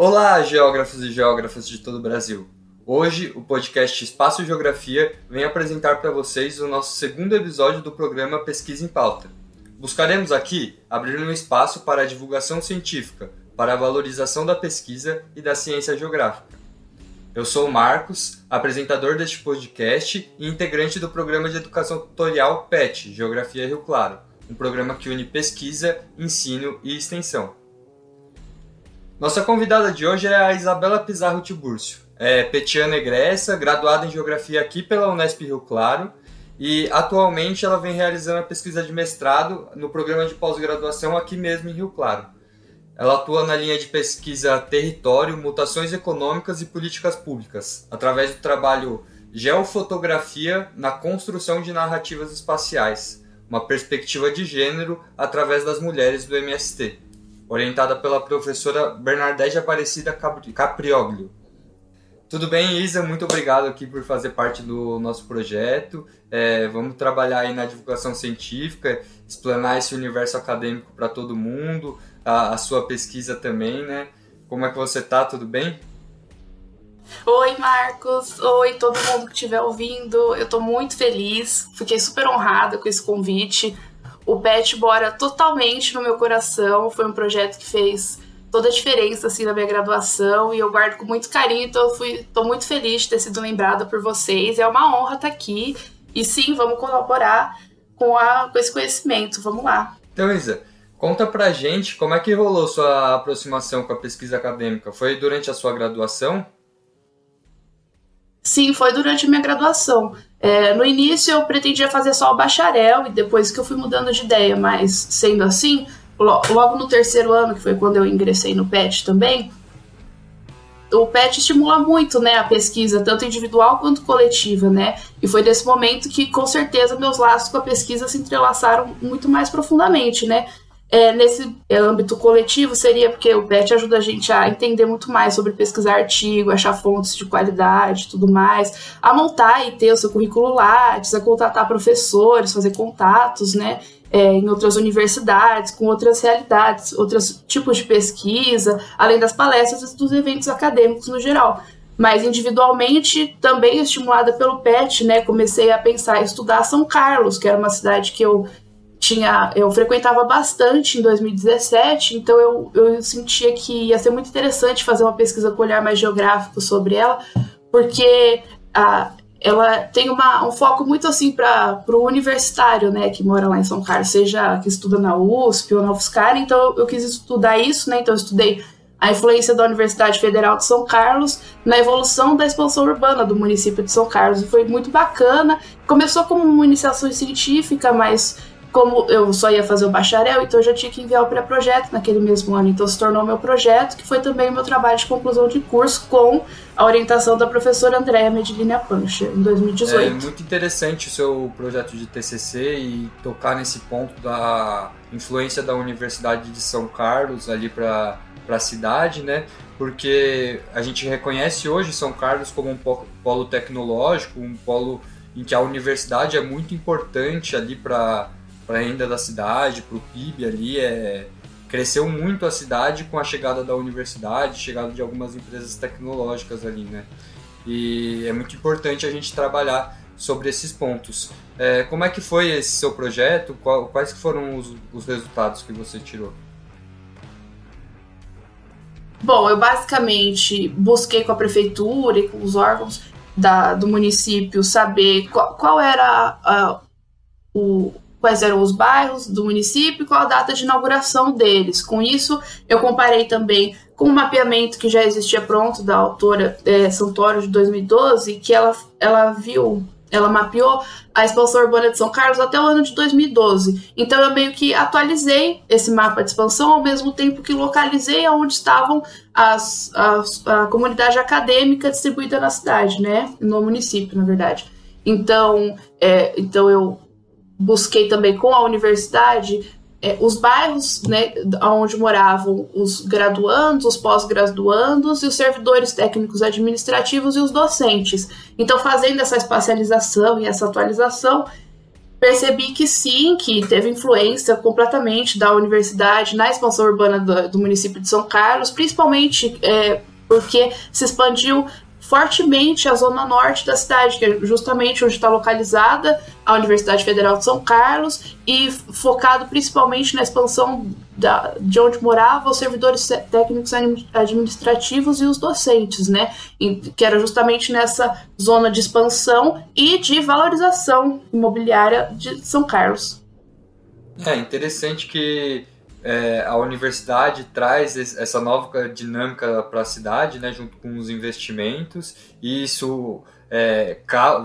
Olá, geógrafos e geógrafas de todo o Brasil. Hoje, o podcast Espaço Geografia vem apresentar para vocês o nosso segundo episódio do programa Pesquisa em Pauta. Buscaremos aqui abrir um espaço para a divulgação científica, para a valorização da pesquisa e da ciência geográfica. Eu sou o Marcos, apresentador deste podcast e integrante do programa de educação tutorial PET, Geografia Rio Claro, um programa que une pesquisa, ensino e extensão. Nossa convidada de hoje é a Isabela Pizarro Tibúrcio. É petiana egressa, graduada em Geografia aqui pela Unesp Rio Claro e atualmente ela vem realizando a pesquisa de mestrado no programa de pós-graduação aqui mesmo em Rio Claro. Ela atua na linha de pesquisa Território, Mutações Econômicas e Políticas Públicas, através do trabalho Geofotografia na Construção de Narrativas Espaciais, uma perspectiva de gênero através das mulheres do MST orientada pela professora Bernadette Aparecida Caprioglio. Tudo bem, Isa? Muito obrigado aqui por fazer parte do nosso projeto. É, vamos trabalhar aí na divulgação científica, explanar esse universo acadêmico para todo mundo, a, a, sua pesquisa também, né? Como é que você tá? Tudo bem? Oi, Marcos. Oi, todo mundo que estiver ouvindo. Eu estou muito feliz. Fiquei super honrada com esse convite. O Pet mora totalmente no meu coração. Foi um projeto que fez toda a diferença assim na minha graduação e eu guardo com muito carinho. Então eu fui, tô muito feliz de ter sido lembrada por vocês. É uma honra estar aqui. E sim, vamos colaborar com, a, com esse conhecimento. Vamos lá. Então, Isa, conta pra gente como é que rolou sua aproximação com a pesquisa acadêmica. Foi durante a sua graduação? Sim, foi durante a minha graduação. É, no início eu pretendia fazer só o bacharel e depois que eu fui mudando de ideia, mas sendo assim, logo no terceiro ano, que foi quando eu ingressei no PET também, o PET estimula muito, né, a pesquisa, tanto individual quanto coletiva, né? E foi nesse momento que, com certeza, meus laços com a pesquisa se entrelaçaram muito mais profundamente, né? É, nesse âmbito coletivo seria porque o PET ajuda a gente a entender muito mais sobre pesquisar artigo, achar fontes de qualidade tudo mais, a montar e ter o seu currículo Lattes, a contratar professores, fazer contatos, né? É, em outras universidades, com outras realidades, outros tipos de pesquisa, além das palestras e dos eventos acadêmicos no geral. Mas individualmente, também estimulada pelo PET, né, comecei a pensar em estudar São Carlos, que era uma cidade que eu tinha eu frequentava bastante em 2017, então eu, eu sentia que ia ser muito interessante fazer uma pesquisa com olhar mais geográfico sobre ela, porque a, ela tem uma, um foco muito assim para o universitário, né, que mora lá em São Carlos, seja que estuda na USP ou na UFSCar, então eu, quis estudar isso, né, então eu estudei a influência da Universidade Federal de São Carlos na evolução da expansão urbana do município de São Carlos. E foi muito bacana. Começou como uma iniciação científica, mas como eu só ia fazer o bacharel, então eu já tinha que enviar o pré-projeto naquele mesmo ano. Então se tornou meu projeto, que foi também o meu trabalho de conclusão de curso com a orientação da professora Andréa Medilina Pancha, em 2018. É muito interessante o seu projeto de TCC e tocar nesse ponto da influência da Universidade de São Carlos ali para a cidade, né? Porque a gente reconhece hoje São Carlos como um polo tecnológico, um polo em que a universidade é muito importante ali para para a renda da cidade, para o PIB ali, é, cresceu muito a cidade com a chegada da universidade, chegada de algumas empresas tecnológicas ali, né? E é muito importante a gente trabalhar sobre esses pontos. É, como é que foi esse seu projeto? Quais foram os, os resultados que você tirou? Bom, eu basicamente busquei com a prefeitura e com os órgãos da, do município saber qual, qual era o, quais eram os bairros do município e qual a data de inauguração deles. Com isso, eu comparei também com o um mapeamento que já existia pronto da autora é, Santoro de 2012, que ela, ela viu, ela mapeou a expansão urbana de São Carlos até o ano de 2012. Então eu meio que atualizei esse mapa de expansão ao mesmo tempo que localizei aonde estavam as, as, a comunidade acadêmica distribuída na cidade, né? No município, na verdade. Então, é, então eu busquei também com a universidade é, os bairros né, onde moravam os graduandos, os pós-graduandos e os servidores técnicos administrativos e os docentes. Então, fazendo essa espacialização e essa atualização, percebi que sim, que teve influência completamente da universidade na expansão urbana do, do município de São Carlos, principalmente é, porque se expandiu fortemente a zona norte da cidade, que é justamente onde está localizada a Universidade Federal de São Carlos, e focado principalmente na expansão da, de onde moravam os servidores técnicos administrativos e os docentes, né? que era justamente nessa zona de expansão e de valorização imobiliária de São Carlos. É interessante que é, a universidade traz essa nova dinâmica para a cidade, né, junto com os investimentos, e isso é,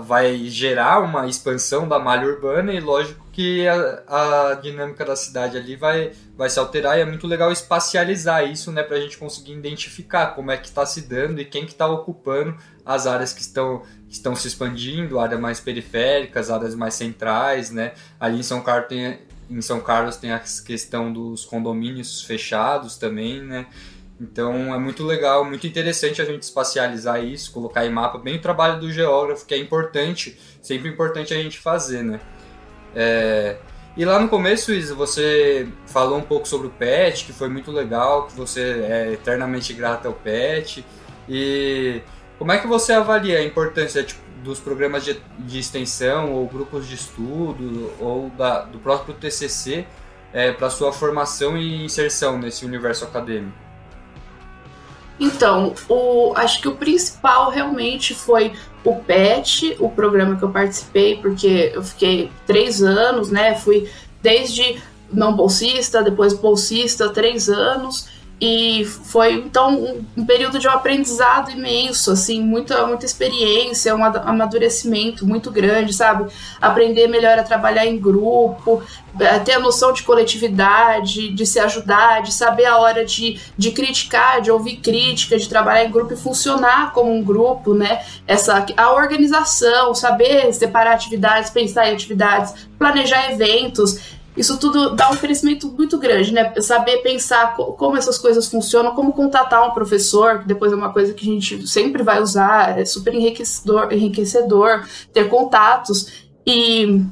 vai gerar uma expansão da malha urbana e lógico que a, a, dinâmica da cidade ali vai, vai se alterar e é muito legal espacializar isso né, para a gente conseguir identificar como é que está se dando e quem que está ocupando as áreas que estão, estão se expandindo, áreas mais periféricas, áreas mais centrais, né? Ali em São Carlos tem em São Carlos tem a questão dos condomínios fechados também, né? Então é muito legal, muito interessante a gente espacializar isso, colocar em mapa bem o trabalho do geógrafo, que é importante, sempre importante a gente fazer, né? É... E lá no começo, Isa, você falou um pouco sobre o PET, que foi muito legal, que você é eternamente grata ao PET. E como é que você avalia a importância tipo, dos programas de, de extensão ou grupos de estudo ou da, do próprio TCC é, para sua formação e inserção nesse universo acadêmico? Então, o, acho que o principal realmente foi o PET, o programa que eu participei, porque eu fiquei três anos, né? Fui desde não bolsista, depois bolsista, três anos. E foi então um, período de um aprendizado imenso, assim, muita, muita experiência, um amadurecimento muito grande, sabe? Aprender melhor a trabalhar em grupo, eh, ter a noção de coletividade, de se ajudar, de saber a hora de, de criticar, de ouvir crítica, de trabalhar em grupo e funcionar como um grupo, né? Essa, a organização, saber separar atividades, pensar em atividades, planejar eventos isso tudo dá um crescimento muito grande, né? Saber pensar como essas coisas funcionam, como contatar um professor, que depois é uma coisa que a gente sempre vai usar, é super enriquecedor, enriquecedor ter contatos. E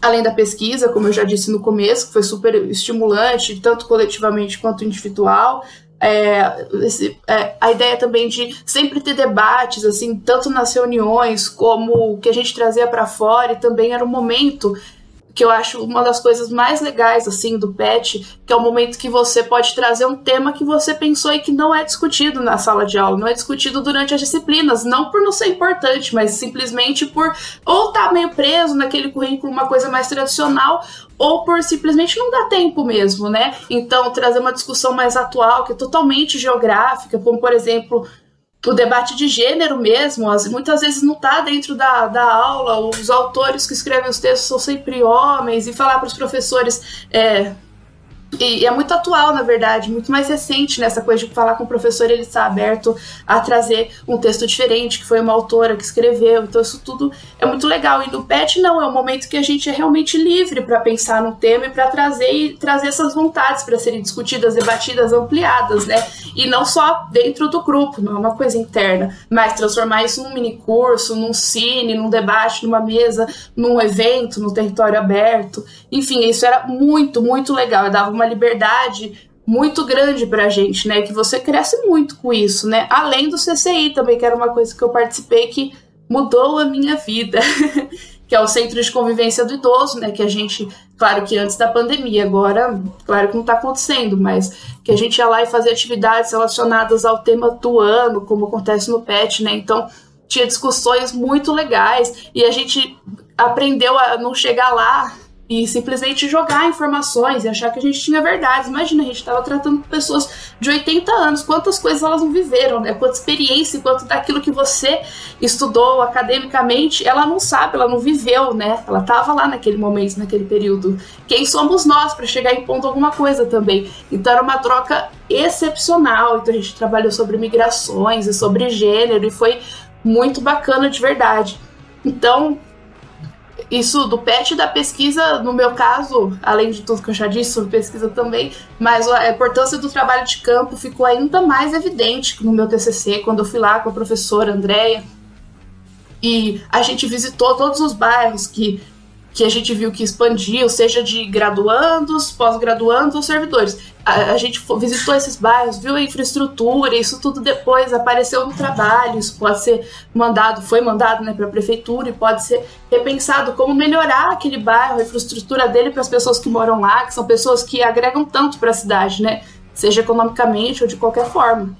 além da pesquisa, como eu já disse no começo, que foi super estimulante, tanto coletivamente quanto individual, é, esse, é, a ideia também de sempre ter debates, assim, tanto nas reuniões como o que a gente trazia para fora, e também era um momento que eu acho uma das coisas mais legais assim do PET, que é o momento que você pode trazer um tema que você pensou e que não é discutido na sala de aula, não é discutido durante as disciplinas, não por não ser importante, mas simplesmente por ou tá meio preso naquele currículo, uma coisa mais tradicional, ou por simplesmente não dar tempo mesmo, né? Então, trazer uma discussão mais atual, que é totalmente geográfica, como por exemplo, o debate de gênero mesmo, muitas vezes não está dentro da, da aula, os autores que escrevem os textos são sempre homens, e falar para os professores é, e é muito atual, na verdade, muito mais recente nessa coisa de falar com o professor, ele está aberto a trazer um texto diferente, que foi uma autora que escreveu. Então, isso tudo é muito legal. E no PET, não, é um momento que a gente é realmente livre para pensar no tema e para trazer e trazer essas vontades para serem discutidas, debatidas, ampliadas, né? E não só dentro do grupo, não é uma coisa interna, mas transformar isso num mini curso, num cine, num debate, numa mesa, num evento, no território aberto. Enfim, isso era muito, muito legal. Eu dava uma liberdade muito grande pra gente, né? Que você cresce muito com isso, né? Além do CCI também, que era uma coisa que eu participei que mudou a minha vida. que é o Centro de Convivência do Idoso, né? Que a gente, claro que antes da pandemia, agora, claro que não está acontecendo, mas que a gente ia lá e fazia atividades relacionadas ao tema do ano, como acontece no PET, né? Então, tinha discussões muito legais e a gente aprendeu a não chegar lá e simplesmente jogar informações e achar que a gente tinha verdades. Imagina, a gente estava tratando pessoas de 80 anos, quantas coisas elas não viveram, né? Quanta experiência, quanto daquilo que você estudou academicamente, ela não sabe, ela não viveu, né? Ela estava lá naquele momento, naquele período. Quem somos nós para chegar em ponto alguma coisa também? Então era uma troca excepcional. Então a gente trabalhou sobre migrações e sobre gênero e foi muito bacana de verdade. Então, isso do PET e da pesquisa, no meu caso, além de tudo que eu já disse sobre pesquisa também, mas a importância do trabalho de campo ficou ainda mais evidente no meu TCC, quando eu fui lá com a professora Andréia. E a gente visitou todos os bairros que, que a gente viu que expandiu, seja de graduandos, pós-graduandos ou servidores. A, a, gente visitou esses bairros, viu a infraestrutura, isso tudo depois apareceu no trabalho, isso pode ser mandado, foi mandado né, para a prefeitura e pode ser repensado como melhorar aquele bairro, a infraestrutura dele para as pessoas que moram lá, que são pessoas que agregam tanto para a cidade, né? Seja economicamente ou de qualquer forma.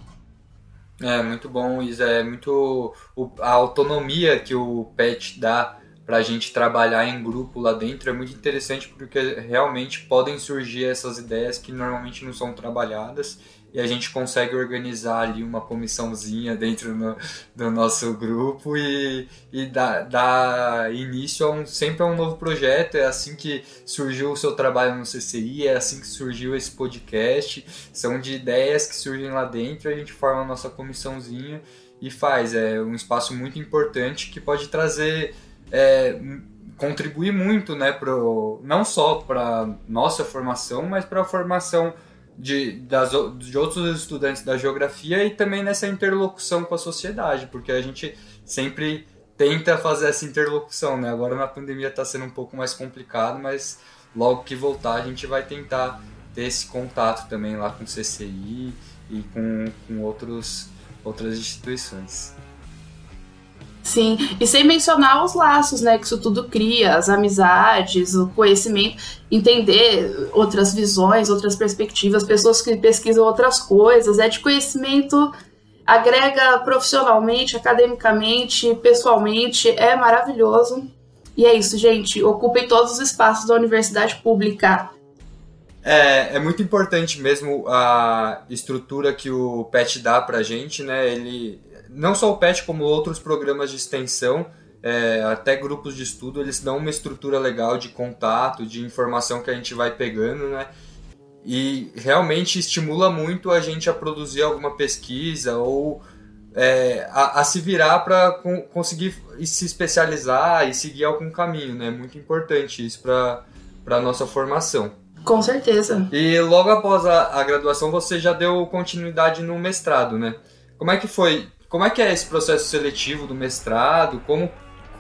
É muito bom, Isa. É muito a autonomia que o PET dá para a gente trabalhar em grupo lá dentro é muito interessante porque realmente podem surgir essas ideias que normalmente não são trabalhadas e a gente consegue organizar ali uma comissãozinha dentro no, do nosso grupo e, e dar, dar início a um, sempre a um novo projeto. É assim que surgiu o seu trabalho no CCI, é assim que surgiu esse podcast. São de ideias que surgem lá dentro, a gente forma a nossa comissãozinha e faz. É um espaço muito importante que pode trazer. É, contribuir muito, né, pro, não só para nossa formação, mas para a formação de, das, de outros estudantes da geografia e também nessa interlocução com a sociedade, porque a gente sempre tenta fazer essa interlocução, né? Agora na pandemia está sendo um pouco mais complicado, mas logo que voltar a gente vai tentar ter esse contato também lá com o CCI e com, com outros, outras instituições. Sim, e sem mencionar os laços, né, que isso tudo cria, as amizades, o conhecimento, entender outras visões, outras perspectivas, pessoas que pesquisam outras coisas, é de conhecimento agrega profissionalmente, academicamente, pessoalmente, é maravilhoso. E é isso, gente, ocupem todos os espaços da universidade pública. É, é muito importante mesmo a estrutura que o PET dá pra gente, né? Ele não só o PET, como outros programas de extensão, é, até grupos de estudo, eles dão uma estrutura legal de contato, de informação que a gente vai pegando, né? E realmente estimula muito a gente a produzir alguma pesquisa ou é, a, a, se virar para conseguir se especializar e seguir algum caminho, né? Muito importante isso para a nossa formação. Com certeza. E logo após a, a graduação você já deu continuidade no mestrado, né? Como é que foi como é que é esse processo seletivo do mestrado? Como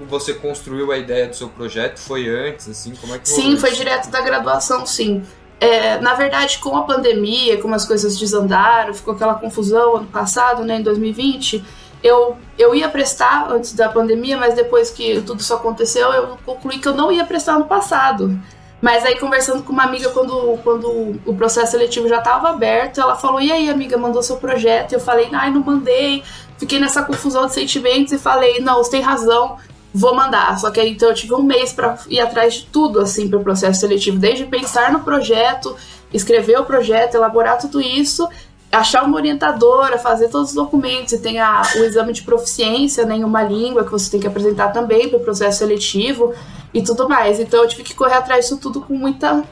você construiu a ideia do seu projeto? Foi antes, assim? Como é que Sim, foi direto da graduação, sim. É, na verdade, com a pandemia, como as coisas desandaram, ficou aquela confusão ano passado, né, em 2020, eu, eu ia prestar antes da pandemia, mas depois que tudo isso aconteceu, eu concluí que eu não ia prestar no passado. Mas aí, conversando com uma amiga, quando, quando o processo seletivo já estava aberto, ela falou: E aí, amiga, mandou seu projeto? E eu falei: Ai, não mandei. Fiquei nessa confusão de sentimentos e falei: Não, você tem razão, vou mandar. Só que então eu tive um mês para ir atrás de tudo, assim, para o processo seletivo, desde pensar no projeto, escrever o projeto, elaborar tudo isso. Achar uma orientadora, fazer todos os documentos, e tem a, o exame de proficiência né, em uma língua que você tem que apresentar também para o processo seletivo e tudo mais. Então eu tive que correr atrás disso tudo com muita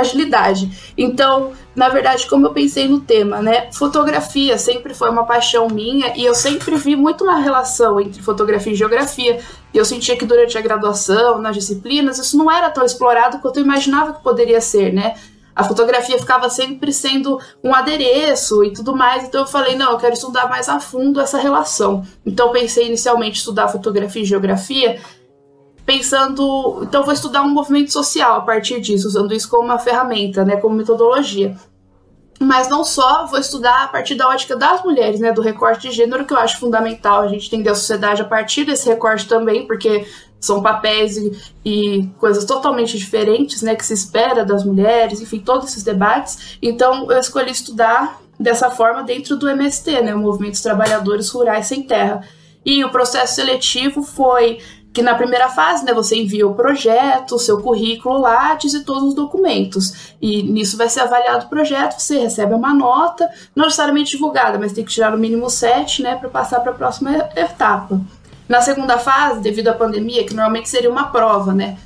agilidade. Então, na verdade, como eu pensei no tema, né? Fotografia sempre foi uma paixão minha e eu sempre vi muito uma relação entre fotografia e geografia. E eu sentia que durante a graduação, nas disciplinas, isso não era tão explorado quanto eu imaginava que poderia ser, né? A fotografia ficava sempre sendo um adereço e tudo mais, então eu falei, não, eu quero estudar mais a fundo essa relação. Então pensei inicialmente estudar fotografia e geografia, pensando, então vou estudar um movimento social a partir disso, usando isso como uma ferramenta, né, como metodologia. Mas não só, vou estudar a partir da ótica das mulheres, né, do recorte de gênero, que eu acho fundamental a gente entender a sociedade a partir desse recorte também, porque são papéis e, e, coisas totalmente diferentes, né, que se espera das mulheres, enfim, todos esses debates. Então, eu escolhi estudar dessa forma dentro do MST, né, o Movimento dos Trabalhadores Rurais Sem Terra. E o processo seletivo foi que na primeira fase, né, você envia o projeto, o seu currículo, Lattes e todos os documentos. E nisso vai ser avaliado o projeto, você recebe uma nota, não necessariamente divulgada, mas tem que tirar no mínimo 7, né, para passar para a próxima etapa. Na segunda fase, devido à pandemia, que normalmente seria uma prova, né,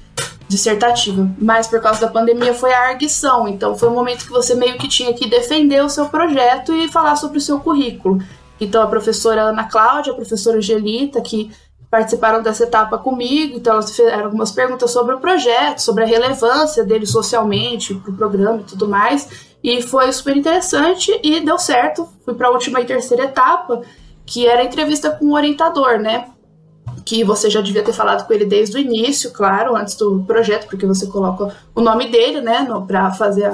dissertativa, mas por causa da pandemia foi a arguição, então foi um momento que você meio que tinha que defender o seu projeto e falar sobre o seu currículo. Então a professora Ana Cláudia, a professora Angelita, que participaram dessa etapa comigo, então elas fizeram algumas perguntas sobre o projeto, sobre a relevância dele socialmente, para o programa e tudo mais, e foi super interessante e deu certo. Fui para a última e terceira etapa, que era a entrevista com o orientador, né? que você já devia ter falado com ele desde o início, claro, antes do projeto, porque você coloca o nome dele, né, para fazer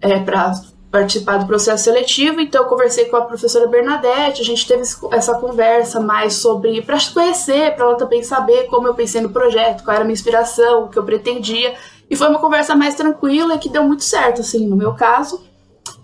é, para participar do processo seletivo. Então, eu conversei com a professora Bernadette, a gente teve essa conversa mais sobre para conhecer, para ela também saber como eu pensei no projeto, qual era a minha inspiração, o que eu pretendia. E foi uma conversa mais tranquila que deu muito certo, assim, no meu caso.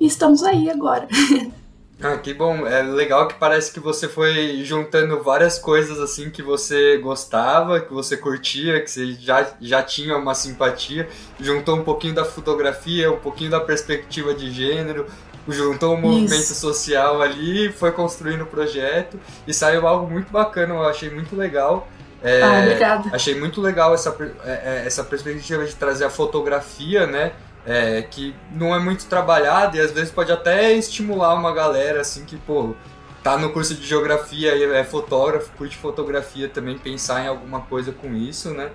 E estamos aí agora. Ah, que bom. É legal que parece que você foi juntando várias coisas assim que você gostava, que você curtia, que você já, já tinha uma simpatia. Juntou um pouquinho da fotografia, um pouquinho da perspectiva de gênero, juntou um movimento Isso. social ali, foi construindo o projeto e saiu algo muito bacana, eu achei muito legal. É, ah, obrigada. Achei muito legal essa, é, é, essa perspectiva de trazer a fotografia, né? É, que não é muito trabalhado e às vezes pode até estimular uma galera assim que, pô, tá no curso de geografia e é fotógrafo, curte fotografia também, pensar em alguma coisa com isso, né?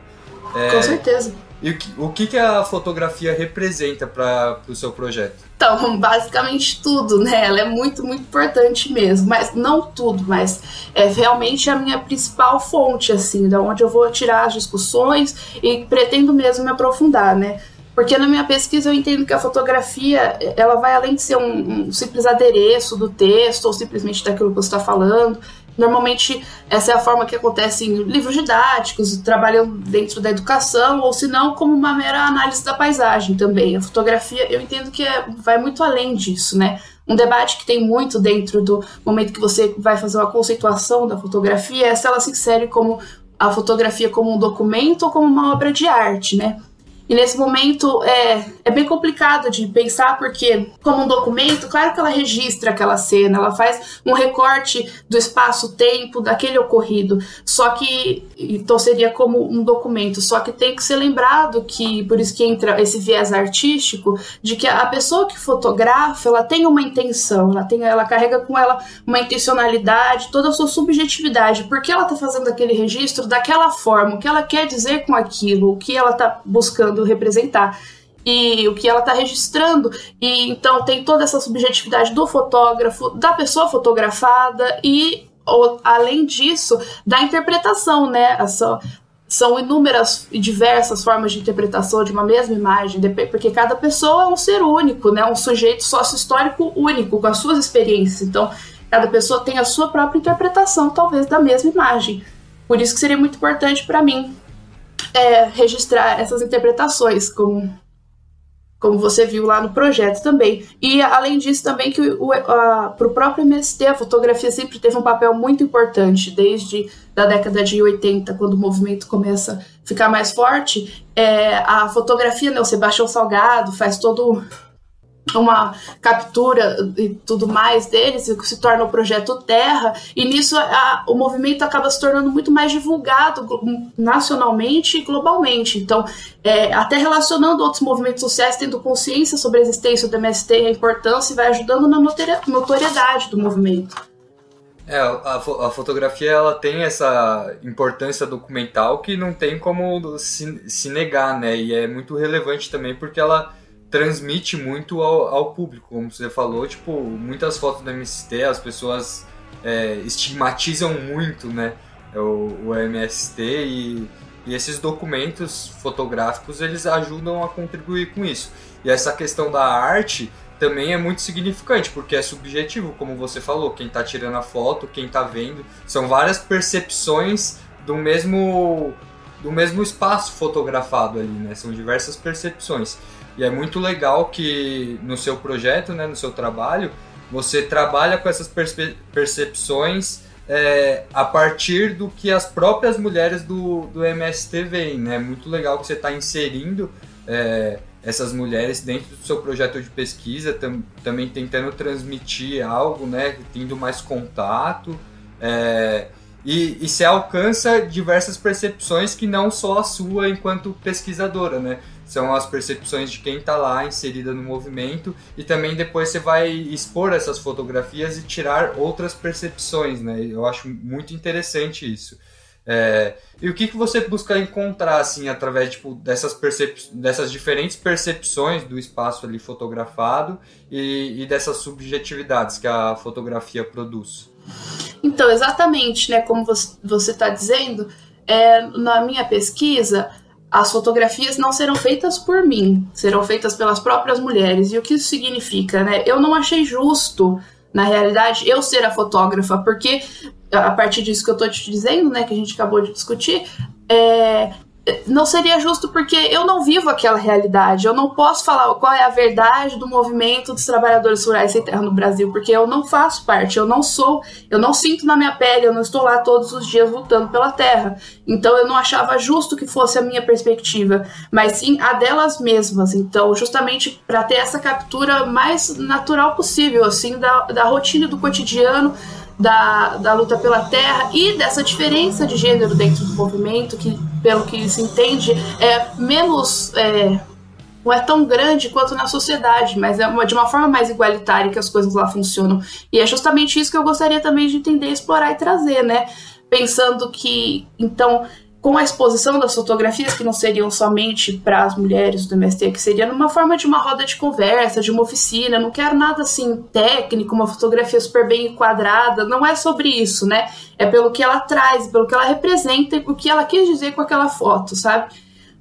É, com certeza. E o que, o que a fotografia representa para o seu projeto? Então, basicamente tudo, né? Ela é muito, muito importante mesmo. Mas não tudo, mas é realmente a minha principal fonte, assim, da onde eu vou tirar as discussões e pretendo mesmo me aprofundar, né? Porque na minha pesquisa eu entendo que a fotografia ela vai além de ser um, um simples adereço do texto ou simplesmente daquilo que você está falando. Normalmente essa é a forma que acontece em livros didáticos, trabalhando dentro da educação, ou se não, como uma mera análise da paisagem também. A fotografia eu entendo que é, vai muito além disso, né? Um debate que tem muito dentro do momento que você vai fazer uma conceituação da fotografia é se ela se insere como a fotografia como um documento ou como uma obra de arte, né? E nesse momento é, é bem complicado de pensar, porque, como um documento, claro que ela registra aquela cena, ela faz um recorte do espaço-tempo daquele ocorrido. Só que, então seria como um documento, só que tem que ser lembrado que, por isso que entra esse viés artístico, de que a pessoa que fotografa, ela tem uma intenção, ela, tem, ela carrega com ela uma intencionalidade, toda a sua subjetividade, porque ela está fazendo aquele registro daquela forma, o que ela quer dizer com aquilo, o que ela está buscando representar e o que ela está registrando. E então tem toda essa subjetividade do fotógrafo, da pessoa fotografada e além disso, da interpretação, né? Essa, são inúmeras e diversas formas de interpretação de uma mesma imagem, porque cada pessoa é um ser único, né? Um sujeito sócio-histórico único, com as suas experiências. Então, cada pessoa tem a sua própria interpretação, talvez, da mesma imagem. Por isso que seria muito importante para mim é, registrar essas interpretações, como, como você viu lá no projeto também. E além disso, também que para o próprio MST, a fotografia sempre teve um papel muito importante, desde da década de 80, quando o movimento começa a ficar mais forte. É, a fotografia, né, o Sebastião Salgado faz todo uma captura e tudo mais deles, se torna o projeto Terra, e nisso a, o movimento acaba se tornando muito mais divulgado nacionalmente e globalmente. Então, é, até relacionando outros movimentos sociais, tendo consciência sobre a existência do MST e a importância, e vai ajudando na notoriedade do movimento. É, a, a, fotografia ela tem essa importância documental que não tem como se, se negar, né? E é muito relevante também porque ela transmite muito ao, ao, público, como você falou, tipo, muitas fotos do MST as pessoas é, estigmatizam muito, né, o, o MST e, e, esses documentos fotográficos eles ajudam a contribuir com isso. E essa questão da arte também é muito significante, porque é subjetivo, como você falou, quem está tirando a foto, quem está vendo, são várias percepções do mesmo do mesmo espaço fotografado ali, né? São diversas percepções. E é muito legal que no seu projeto, né, no seu trabalho, você trabalha com essas percepções é, a partir do que as próprias mulheres do, do MST veem. Né? Muito legal que você está inserindo é, essas mulheres dentro do seu projeto de pesquisa, tam, também tentando transmitir algo, né, tendo mais contato. É, e, e você alcança diversas percepções que não só a sua enquanto pesquisadora, né? São as percepções de quem está lá inserida no movimento e também depois você vai expor essas fotografias e tirar outras percepções, né? Eu acho muito interessante isso. É, e o que, que você busca encontrar assim através tipo, dessas, percep dessas diferentes percepções do espaço ali fotografado e, e dessas subjetividades que a fotografia produz? Então, exatamente, né, como você está dizendo, é, na minha pesquisa, as fotografias não serão feitas por mim, serão feitas pelas próprias mulheres. E o que isso significa, né? Eu não achei justo, na realidade, eu ser a fotógrafa, porque a partir disso que eu estou te dizendo, né, que a gente acabou de discutir, é, não seria justo porque eu não vivo aquela realidade. Eu não posso falar qual é a verdade do movimento dos trabalhadores rurais sem terra no Brasil, porque eu não faço parte, eu não sou, eu não sinto na minha pele, eu não estou lá todos os dias lutando pela terra. Então eu não achava justo que fosse a minha perspectiva, mas sim a delas mesmas. Então, justamente para ter essa captura mais natural possível, assim, da, da rotina do cotidiano da, da luta pela terra e dessa diferença de gênero dentro do movimento, que, pelo que se entende, é menos. É, não é tão grande quanto na sociedade, mas é uma, de uma forma mais igualitária que as coisas lá funcionam. E é justamente isso que eu gostaria também de entender, explorar e trazer, né? Pensando que, então, com a exposição das fotografias que não seriam somente para as mulheres do MST, que seria numa forma de uma roda de conversa, de uma oficina, não quero nada assim técnico, uma fotografia super bem enquadrada, não é sobre isso, né? É pelo que ela traz, pelo que ela representa e o que ela quis dizer com aquela foto, sabe?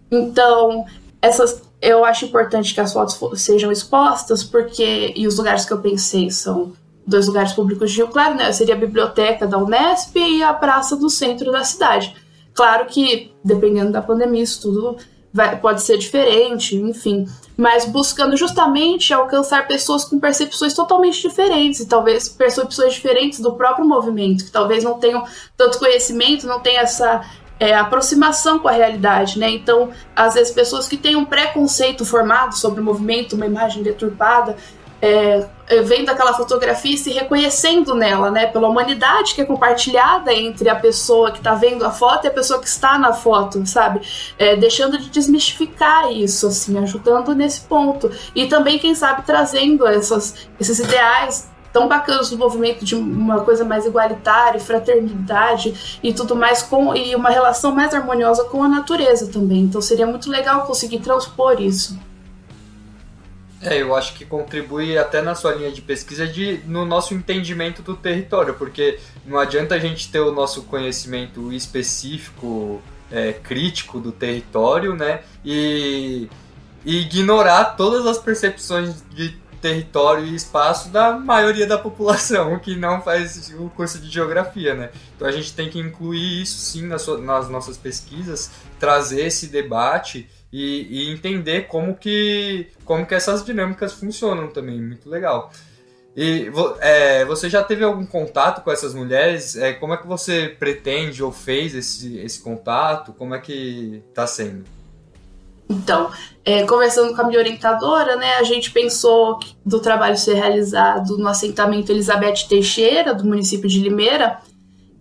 Então, essas eu acho importante que as fotos sejam expostas, porque e os lugares que eu pensei são dois lugares públicos de Rio Claro, né? Seria a biblioteca da Unesp e a praça do centro da cidade. Claro que, dependendo da pandemia, isso tudo vai, pode ser diferente, enfim. Mas buscando justamente alcançar pessoas com percepções totalmente diferentes, e talvez percepções diferentes do próprio movimento, que talvez não tenham tanto conhecimento, não tenham essa é, aproximação com a realidade, né? Então, às vezes, pessoas que têm um preconceito formado sobre o movimento, uma imagem deturpada, é, é, vendo aquela fotografia e se reconhecendo nela, né? Pela humanidade que é compartilhada entre a pessoa que está vendo a foto e a pessoa que está na foto, sabe? É, deixando de desmistificar isso, assim, ajudando nesse ponto. E também, quem sabe, trazendo essas, esses ideais tão bacanas do movimento de uma coisa mais igualitária, fraternidade e tudo mais com e uma relação mais harmoniosa com a natureza também. Então seria muito legal conseguir transpor isso. É, eu acho que contribui até na sua linha de pesquisa de, no nosso entendimento do território, porque não adianta a gente ter o nosso conhecimento específico, é, crítico do território, né? E, e ignorar todas as percepções de território e espaço da maioria da população que não faz o curso de geografia, né? Então a gente tem que incluir isso sim nas, nas nossas pesquisas, trazer esse debate e, e, entender como que, como que essas dinâmicas funcionam também. Muito legal. E é, você já teve algum contato com essas mulheres? É, como é que você pretende ou fez esse, esse contato? Como é que está sendo? Então, é, conversando com a minha orientadora, né, a gente pensou do trabalho ser realizado no assentamento Elizabeth Teixeira, do município de Limeira,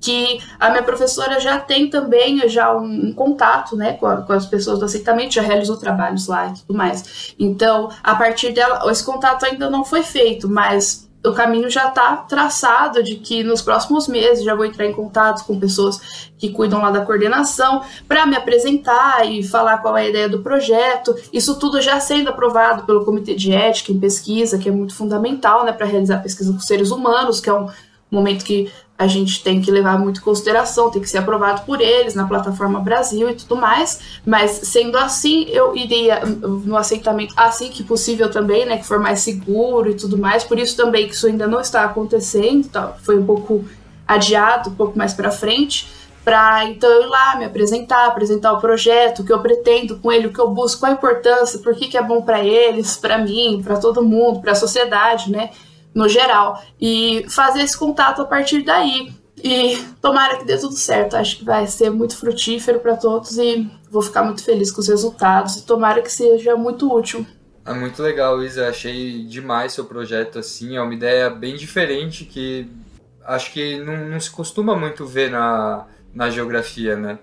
que a minha professora já tem também já um, um contato né, com, a, com, as pessoas do aceitamento, já realizou trabalhos lá e tudo mais. Então, a partir dela, esse contato ainda não foi feito, mas o caminho já está traçado de que nos próximos meses já vou entrar em contato com pessoas que cuidam lá da coordenação para me apresentar e falar qual é a ideia do projeto. Isso tudo já sendo aprovado pelo Comitê de Ética em Pesquisa, que é muito fundamental né, para realizar pesquisa com seres humanos, que é um momento que a gente tem que levar muito em consideração, tem que ser aprovado por eles na plataforma Brasil e tudo mais. Mas sendo assim, eu iria no aceitamento assim que possível também, né, que for mais seguro e tudo mais. Por isso também que isso ainda não está acontecendo, tá? foi um pouco adiado, um pouco mais para frente, para então eu ir lá me apresentar, apresentar o projeto, o que eu pretendo com ele, o que eu busco, qual a importância, por que, que é bom para eles, para mim, para todo mundo, para a sociedade, né? No geral. E fazer esse contato a partir daí. E tomara que dê tudo certo. Acho que vai ser muito frutífero para todos e vou ficar muito feliz com os resultados. E tomara que seja muito útil. É muito legal, Isa. Achei demais seu projeto assim. É uma ideia bem diferente que acho que não, não se costuma muito ver na, na geografia, né?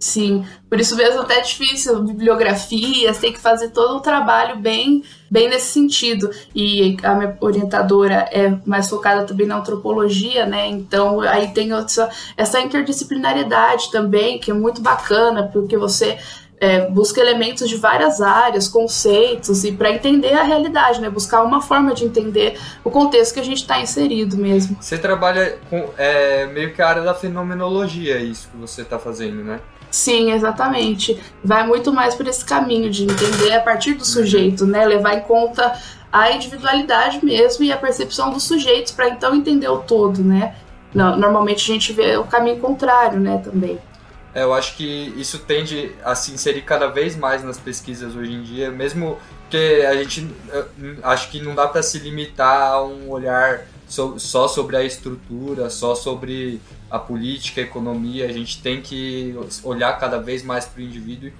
Sim, por isso mesmo até é difícil, bibliografias, tem que fazer todo um trabalho bem, bem nesse sentido. E a minha orientadora é mais focada também na antropologia, né? Então aí tem essa, essa interdisciplinariedade também, que é muito bacana, porque você é, busca elementos de várias áreas, conceitos, e para entender a realidade, né? Buscar uma forma de entender o contexto que a gente está inserido mesmo. Você trabalha com é, meio que a área da fenomenologia, isso que você está fazendo, né? Sim, exatamente. Vai muito mais por esse caminho de entender a partir do sujeito, né? Levar em conta a individualidade mesmo e a percepção dos sujeitos para então entender o todo, né? Normalmente a gente vê o caminho contrário, né, também. É, eu acho que isso tende a se inserir cada vez mais nas pesquisas hoje em dia, mesmo que a gente acho que não dá para se limitar a um olhar só sobre a estrutura, só sobre a política, a economia. A gente tem que olhar cada vez mais para o indivíduo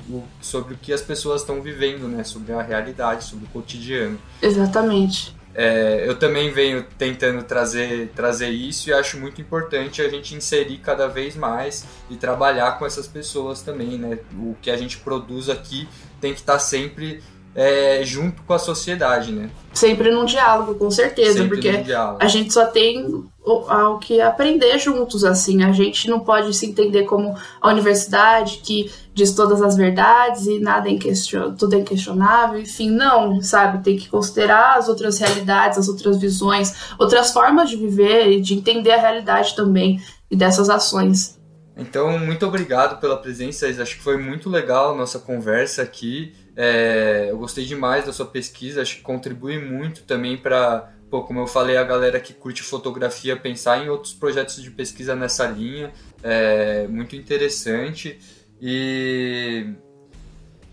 sobre o que as pessoas estão vivendo, né? Sobre a realidade, sobre o cotidiano. Exatamente. É, eu também venho tentando trazer, trazer isso e acho muito importante a gente inserir cada vez mais e trabalhar com essas pessoas também, né? O que a gente produz aqui tem que estar tá sempre é, junto com a sociedade, né? Sempre num diálogo, com certeza, sempre porque a gente só tem o que aprender juntos, assim. A gente não pode se entender como a universidade que diz todas as verdades e nada é question... tudo é inquestionável, enfim, não, sabe? Tem que considerar as outras realidades, as outras visões, outras formas de viver e de entender a realidade também e dessas ações. Então, muito obrigado pela presença, acho que foi muito legal a nossa conversa aqui. É, eu gostei demais da sua pesquisa, acho que contribui muito também para, como eu falei, a galera que curte fotografia pensar em outros projetos de pesquisa nessa linha. É muito interessante. E,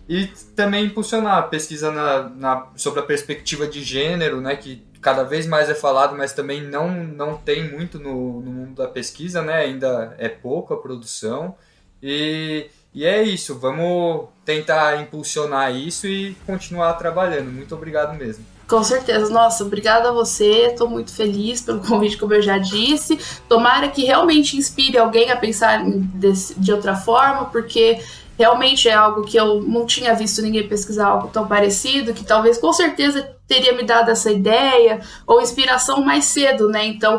e também impulsionar a pesquisa na, na, sobre a perspectiva de gênero, né, que cada vez mais é falado, mas também não, não tem muito no, no mundo da pesquisa, né, ainda é pouco a produção. E, e é isso, vamos tentar impulsionar isso e continuar trabalhando. Muito obrigado mesmo. Com certeza. Nossa, obrigada a você. Estou muito feliz pelo convite, como eu já disse. Tomara que realmente inspire alguém a pensar de outra forma, porque realmente é algo que eu não tinha visto ninguém pesquisar algo tão parecido, que talvez com certeza teria me dado essa ideia ou inspiração mais cedo, né? Então,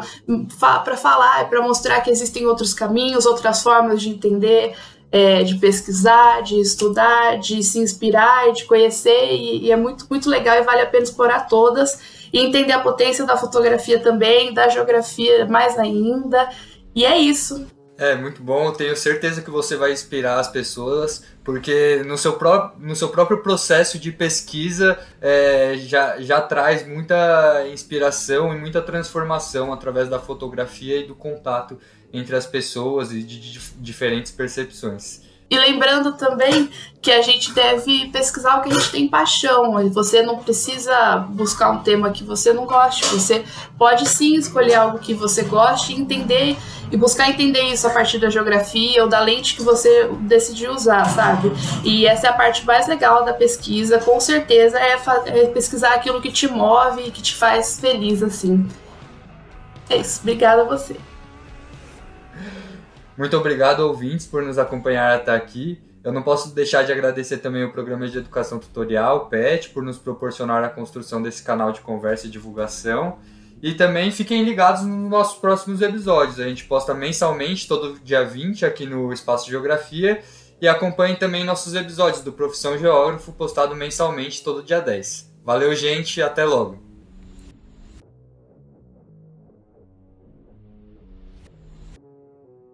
para falar, para mostrar que existem outros caminhos, outras formas de entender é, de pesquisar, de estudar, de se inspirar, de conhecer, e, e, é muito, muito legal e vale a pena explorar todas e entender a potência da fotografia também, da geografia mais ainda. E é isso. É, muito bom. Eu tenho certeza que você vai inspirar as pessoas, porque no seu, pró no seu próprio processo de pesquisa é, já, já traz muita inspiração e muita transformação através da fotografia e do contato entre as pessoas e de, de diferentes percepções. E lembrando também que a gente deve pesquisar o que a gente tem paixão. Você não precisa buscar um tema que você não goste. Você pode sim escolher algo que você goste e entender e buscar entender isso a partir da geografia ou da lente que você decidiu usar, sabe? E essa é a parte mais legal da pesquisa, com certeza, é, é pesquisar aquilo que te move e que te faz feliz, assim. É isso. Obrigada a você. Muito obrigado, ouvintes, por nos acompanhar até aqui. Eu não posso deixar de agradecer também o Programa de Educação Tutorial, PET, por nos proporcionar a construção desse canal de conversa e divulgação. E também fiquem ligados nos nossos próximos episódios. A gente posta mensalmente, todo dia 20, aqui no Espaço Geografia. E acompanhem também nossos episódios do Profissão Geógrafo, postado mensalmente todo dia 10. Valeu, gente, até logo!